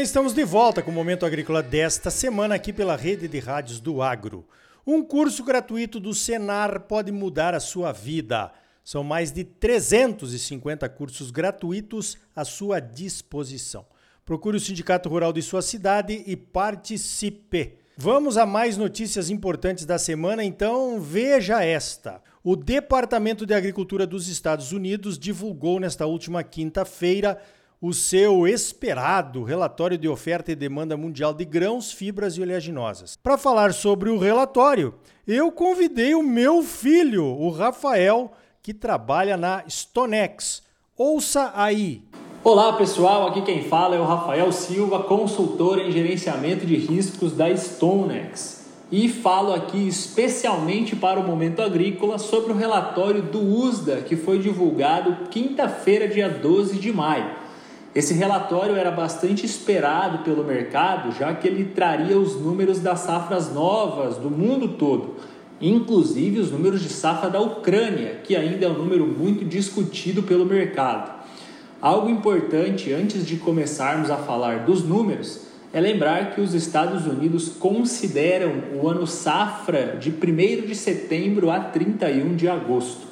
bem, estamos de volta com o Momento Agrícola desta semana aqui pela Rede de Rádios do Agro. Um curso gratuito do Senar pode mudar a sua vida. São mais de 350 cursos gratuitos à sua disposição. Procure o Sindicato Rural de sua cidade e participe. Vamos a mais notícias importantes da semana, então veja esta. O Departamento de Agricultura dos Estados Unidos divulgou nesta última quinta-feira o seu esperado relatório de oferta e demanda mundial de grãos, fibras e oleaginosas. Para falar sobre o relatório, eu convidei o meu filho, o Rafael, que trabalha na Stonex. Ouça aí. Olá pessoal, aqui quem fala é o Rafael Silva, consultor em gerenciamento de riscos da Stonex. E falo aqui especialmente para o Momento Agrícola sobre o relatório do USDA que foi divulgado quinta-feira, dia 12 de maio. Esse relatório era bastante esperado pelo mercado, já que ele traria os números das safras novas do mundo todo, inclusive os números de safra da Ucrânia, que ainda é um número muito discutido pelo mercado. Algo importante antes de começarmos a falar dos números é lembrar que os Estados Unidos consideram o ano safra de 1 de setembro a 31 de agosto.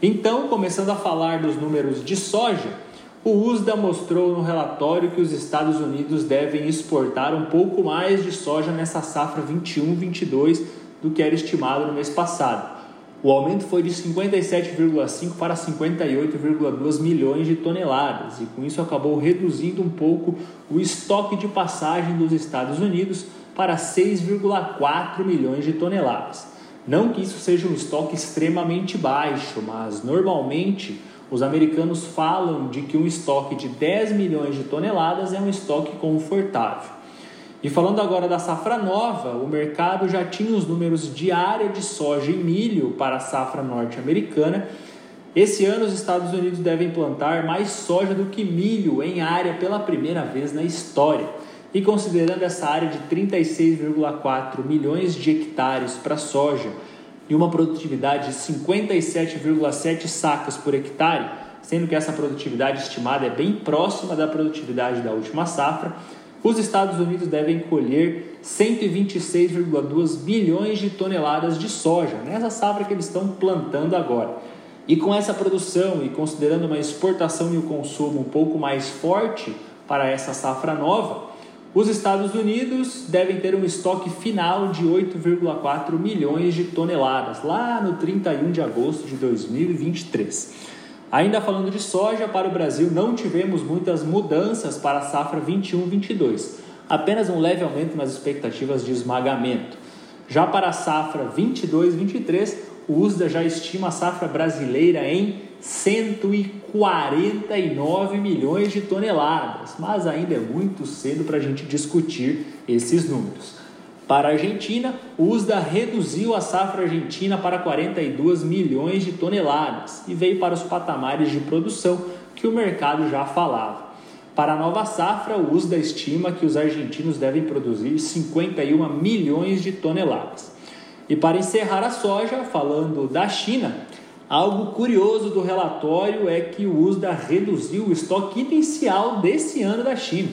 Então, começando a falar dos números de soja, o USDA mostrou no relatório que os Estados Unidos devem exportar um pouco mais de soja nessa safra 21-22 do que era estimado no mês passado. O aumento foi de 57,5 para 58,2 milhões de toneladas e com isso acabou reduzindo um pouco o estoque de passagem dos Estados Unidos para 6,4 milhões de toneladas. Não que isso seja um estoque extremamente baixo, mas normalmente os americanos falam de que um estoque de 10 milhões de toneladas é um estoque confortável. E falando agora da safra nova, o mercado já tinha os números de área de soja e milho para a safra norte-americana. Esse ano, os Estados Unidos devem plantar mais soja do que milho em área pela primeira vez na história. E considerando essa área de 36,4 milhões de hectares para soja, e uma produtividade de 57,7 sacas por hectare, sendo que essa produtividade estimada é bem próxima da produtividade da última safra, os Estados Unidos devem colher 126,2 bilhões de toneladas de soja nessa safra que eles estão plantando agora. E com essa produção e considerando uma exportação e o consumo um pouco mais forte para essa safra nova, os Estados Unidos devem ter um estoque final de 8,4 milhões de toneladas, lá no 31 de agosto de 2023. Ainda falando de soja, para o Brasil não tivemos muitas mudanças para a safra 21-22, apenas um leve aumento nas expectativas de esmagamento. Já para a safra 22-23, o USDA já estima a safra brasileira em 149 milhões de toneladas, mas ainda é muito cedo para a gente discutir esses números. Para a Argentina, o USDA reduziu a safra argentina para 42 milhões de toneladas e veio para os patamares de produção que o mercado já falava. Para a nova safra, o USDA estima que os argentinos devem produzir 51 milhões de toneladas. E para encerrar a soja, falando da China, Algo curioso do relatório é que o USDA reduziu o estoque inicial desse ano da China.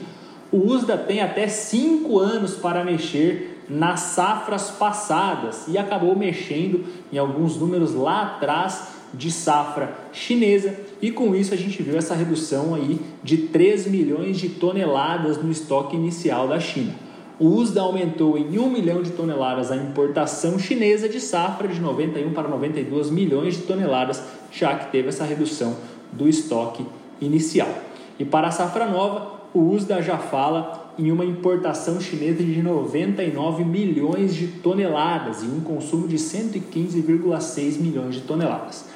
O USDA tem até 5 anos para mexer nas safras passadas e acabou mexendo em alguns números lá atrás de safra chinesa e com isso a gente viu essa redução aí de 3 milhões de toneladas no estoque inicial da China o USDA aumentou em 1 milhão de toneladas a importação chinesa de safra de 91 para 92 milhões de toneladas, já que teve essa redução do estoque inicial. E para a safra nova, o USDA já fala em uma importação chinesa de 99 milhões de toneladas e um consumo de 115,6 milhões de toneladas.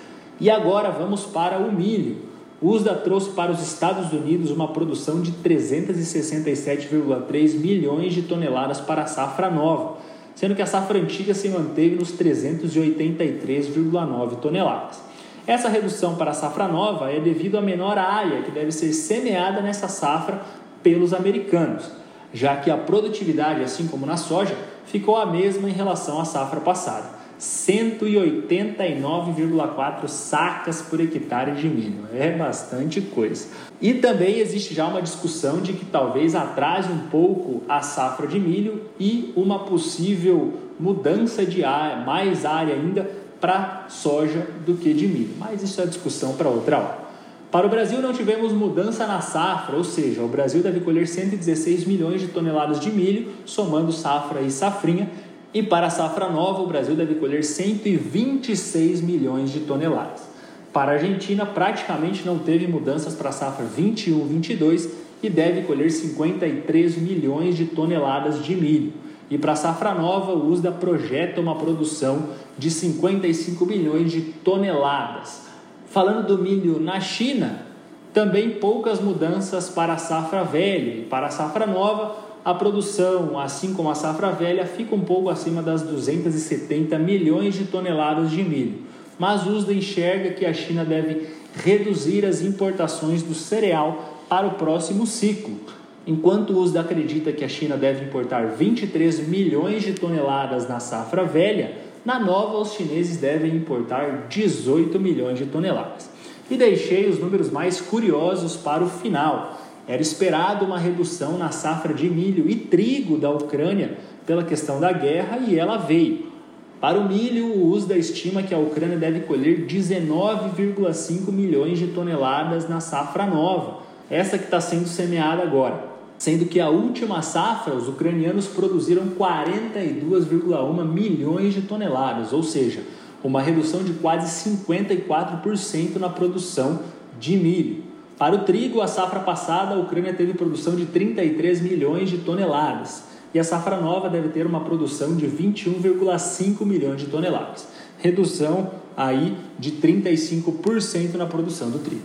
E agora vamos para o milho. USDA trouxe para os Estados Unidos uma produção de 367,3 milhões de toneladas para a safra nova, sendo que a safra antiga se manteve nos 383,9 toneladas. Essa redução para a safra nova é devido à menor área que deve ser semeada nessa safra pelos americanos, já que a produtividade, assim como na soja, ficou a mesma em relação à safra passada. 189,4 sacas por hectare de milho. É bastante coisa. E também existe já uma discussão de que talvez atrase um pouco a safra de milho e uma possível mudança de área, mais área ainda para soja do que de milho. Mas isso é discussão para outra hora. Para o Brasil não tivemos mudança na safra, ou seja, o Brasil deve colher 116 milhões de toneladas de milho, somando safra e safrinha, e para a safra nova, o Brasil deve colher 126 milhões de toneladas. Para a Argentina, praticamente não teve mudanças para a safra 21-22 e deve colher 53 milhões de toneladas de milho. E para a safra nova, o USDA projeta uma produção de 55 milhões de toneladas. Falando do milho na China, também poucas mudanças para a safra velha e para a safra nova a produção, assim como a safra velha, fica um pouco acima das 270 milhões de toneladas de milho. Mas USDA enxerga que a China deve reduzir as importações do cereal para o próximo ciclo. Enquanto o USDA acredita que a China deve importar 23 milhões de toneladas na safra velha, na nova os chineses devem importar 18 milhões de toneladas. E deixei os números mais curiosos para o final. Era esperado uma redução na safra de milho e trigo da Ucrânia pela questão da guerra e ela veio. Para o milho, o USDA estima que a Ucrânia deve colher 19,5 milhões de toneladas na safra nova, essa que está sendo semeada agora. Sendo que a última safra, os ucranianos produziram 42,1 milhões de toneladas, ou seja, uma redução de quase 54% na produção de milho. Para o trigo, a safra passada, a Ucrânia teve produção de 33 milhões de toneladas e a safra nova deve ter uma produção de 21,5 milhões de toneladas, redução aí de 35% na produção do trigo.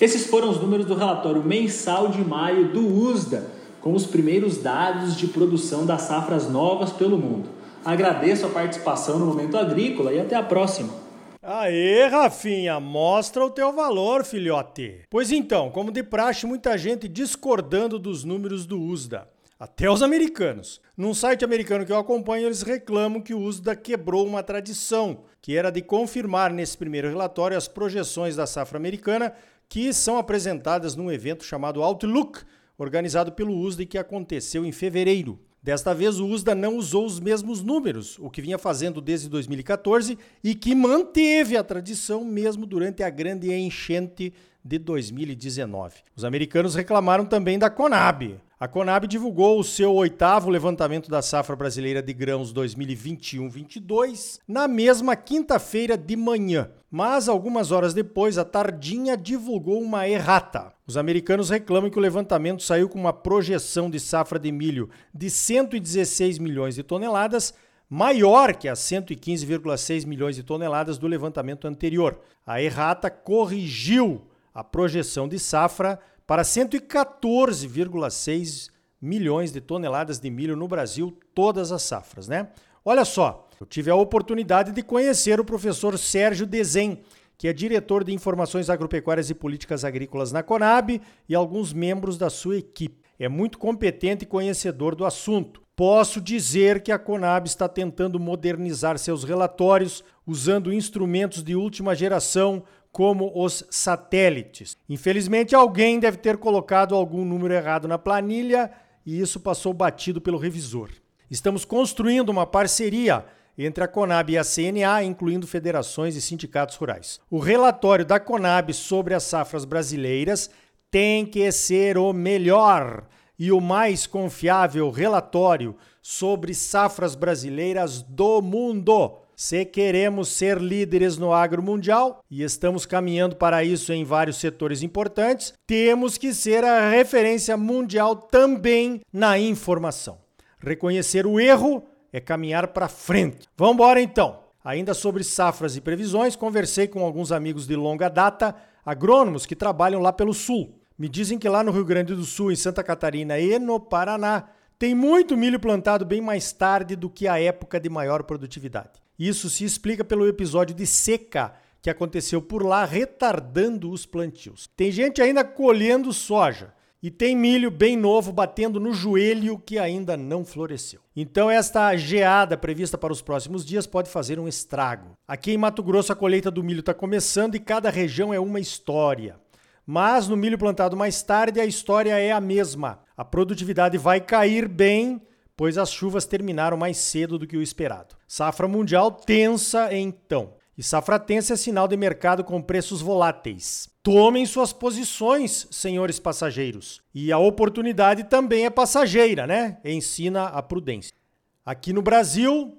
Esses foram os números do relatório mensal de maio do USDA, com os primeiros dados de produção das safras novas pelo mundo. Agradeço a participação no Momento Agrícola e até a próxima. Aê, Rafinha, mostra o teu valor, filhote. Pois então, como de praxe, muita gente discordando dos números do USDA. Até os americanos. Num site americano que eu acompanho, eles reclamam que o USDA quebrou uma tradição, que era de confirmar nesse primeiro relatório as projeções da safra americana, que são apresentadas num evento chamado Outlook, organizado pelo USDA e que aconteceu em fevereiro. Desta vez, o USDA não usou os mesmos números, o que vinha fazendo desde 2014 e que manteve a tradição mesmo durante a grande enchente de 2019. Os americanos reclamaram também da Conab. A Conab divulgou o seu oitavo levantamento da safra brasileira de grãos 2021-22 na mesma quinta-feira de manhã. Mas algumas horas depois, a Tardinha divulgou uma errata. Os americanos reclamam que o levantamento saiu com uma projeção de safra de milho de 116 milhões de toneladas, maior que as 115,6 milhões de toneladas do levantamento anterior. A errata corrigiu a projeção de safra para 114,6 milhões de toneladas de milho no Brasil, todas as safras, né? Olha só, eu tive a oportunidade de conhecer o professor Sérgio Dezem, que é diretor de Informações Agropecuárias e Políticas Agrícolas na Conab e alguns membros da sua equipe. É muito competente e conhecedor do assunto. Posso dizer que a Conab está tentando modernizar seus relatórios usando instrumentos de última geração, como os satélites. Infelizmente, alguém deve ter colocado algum número errado na planilha e isso passou batido pelo revisor. Estamos construindo uma parceria entre a Conab e a CNA, incluindo federações e sindicatos rurais. O relatório da Conab sobre as safras brasileiras tem que ser o melhor e o mais confiável relatório sobre safras brasileiras do mundo. Se queremos ser líderes no agro mundial, e estamos caminhando para isso em vários setores importantes, temos que ser a referência mundial também na informação. Reconhecer o erro é caminhar para frente. Vamos embora então. Ainda sobre safras e previsões, conversei com alguns amigos de longa data, agrônomos que trabalham lá pelo sul. Me dizem que lá no Rio Grande do Sul, em Santa Catarina e no Paraná, tem muito milho plantado bem mais tarde do que a época de maior produtividade. Isso se explica pelo episódio de seca que aconteceu por lá, retardando os plantios. Tem gente ainda colhendo soja E tem milho bem novo batendo no joelho que ainda não floresceu. Então, esta geada prevista para os próximos dias pode fazer um estrago. Aqui em Mato Grosso, a colheita do milho está começando e cada região é uma história. Mas no milho plantado mais tarde, a história é a mesma. A produtividade vai cair bem pois as chuvas terminaram mais cedo do que o esperado. Safra mundial tensa então. E safra tensa é sinal de mercado com preços voláteis. Tomem suas posições, senhores passageiros. E a oportunidade também é passageira, né? Ensina a prudência. Aqui no Brasil,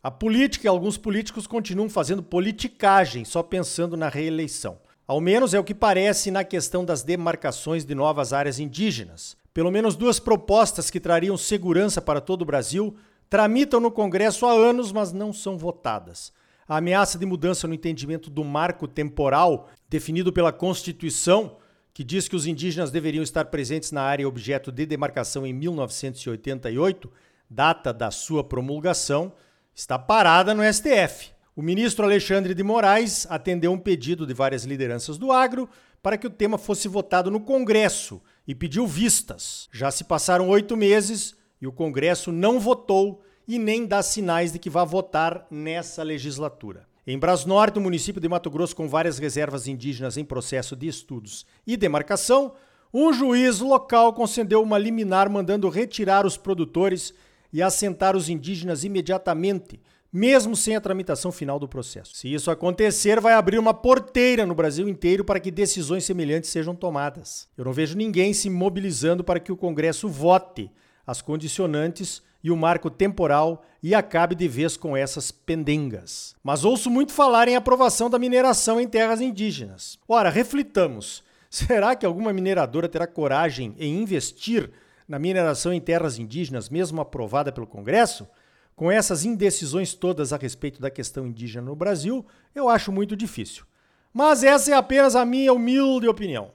a política e alguns políticos continuam fazendo politicagem, só pensando na reeleição. Ao menos é o que parece na questão das demarcações de novas áreas indígenas. Pelo menos duas propostas que trariam segurança para todo o Brasil tramitam no Congresso há anos, mas não são votadas. A ameaça de mudança no entendimento do marco temporal definido pela Constituição, que diz que os indígenas deveriam estar presentes na área objeto de demarcação em 1988, data da sua promulgação, está parada no STF. O ministro Alexandre de Moraes atendeu um pedido de várias lideranças do agro para que o tema fosse votado no Congresso e pediu vistas. Já se passaram oito meses e o Congresso não votou e nem dá sinais de que vá votar nessa legislatura. Em Brasnorte, o município de Mato Grosso, com várias reservas indígenas em processo de estudos e demarcação, um juiz local concedeu uma liminar mandando retirar os produtores e assentar os indígenas imediatamente, mesmo sem a tramitação final do processo. Se isso acontecer, vai abrir uma porteira no Brasil inteiro para que decisões semelhantes sejam tomadas. Eu não vejo ninguém se mobilizando para que o Congresso vote as condicionantes e o marco temporal e acabe de vez com essas pendengas. Mas ouço muito falar em aprovação da mineração em terras indígenas. Ora, reflitamos. Será que alguma mineradora terá coragem em investir na mineração em terras indígenas, mesmo aprovada pelo Congresso? Com essas indecisões todas a respeito da questão indígena no Brasil, eu acho muito difícil. Mas essa é apenas a minha humilde opinião.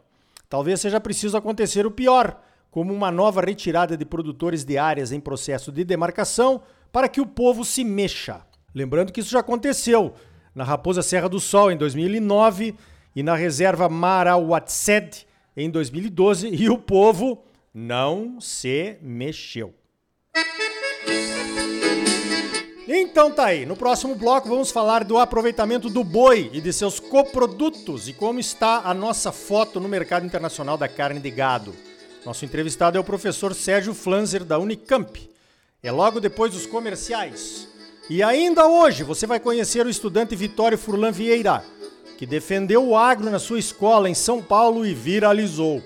Talvez seja preciso acontecer o pior, como uma nova retirada de produtores de áreas em processo de demarcação para que o povo se mexa. Lembrando que isso já aconteceu na Raposa Serra do Sol em 2009 e na reserva Marauatsed em 2012 e o povo não se mexeu. Então tá aí, no próximo bloco vamos falar do aproveitamento do boi e de seus coprodutos e como está a nossa foto no mercado internacional da carne de gado. Nosso entrevistado é o professor Sérgio Flanzer da Unicamp. É logo depois dos comerciais. E ainda hoje você vai conhecer o estudante Vitório Furlan Vieira, que defendeu o agro na sua escola em São Paulo e viralizou.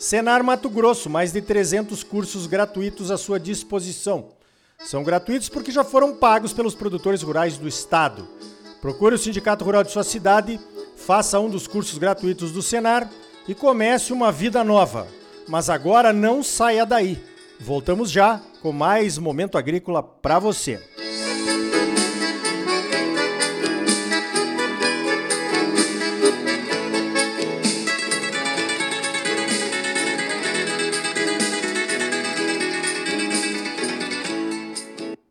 Senar Mato Grosso, mais de 300 cursos gratuitos à sua disposição. São gratuitos porque já foram pagos pelos produtores rurais do estado. Procure o Sindicato Rural de sua cidade, faça um dos cursos gratuitos do Senar e comece uma vida nova. Mas agora não saia daí. Voltamos já com mais momento agrícola para você.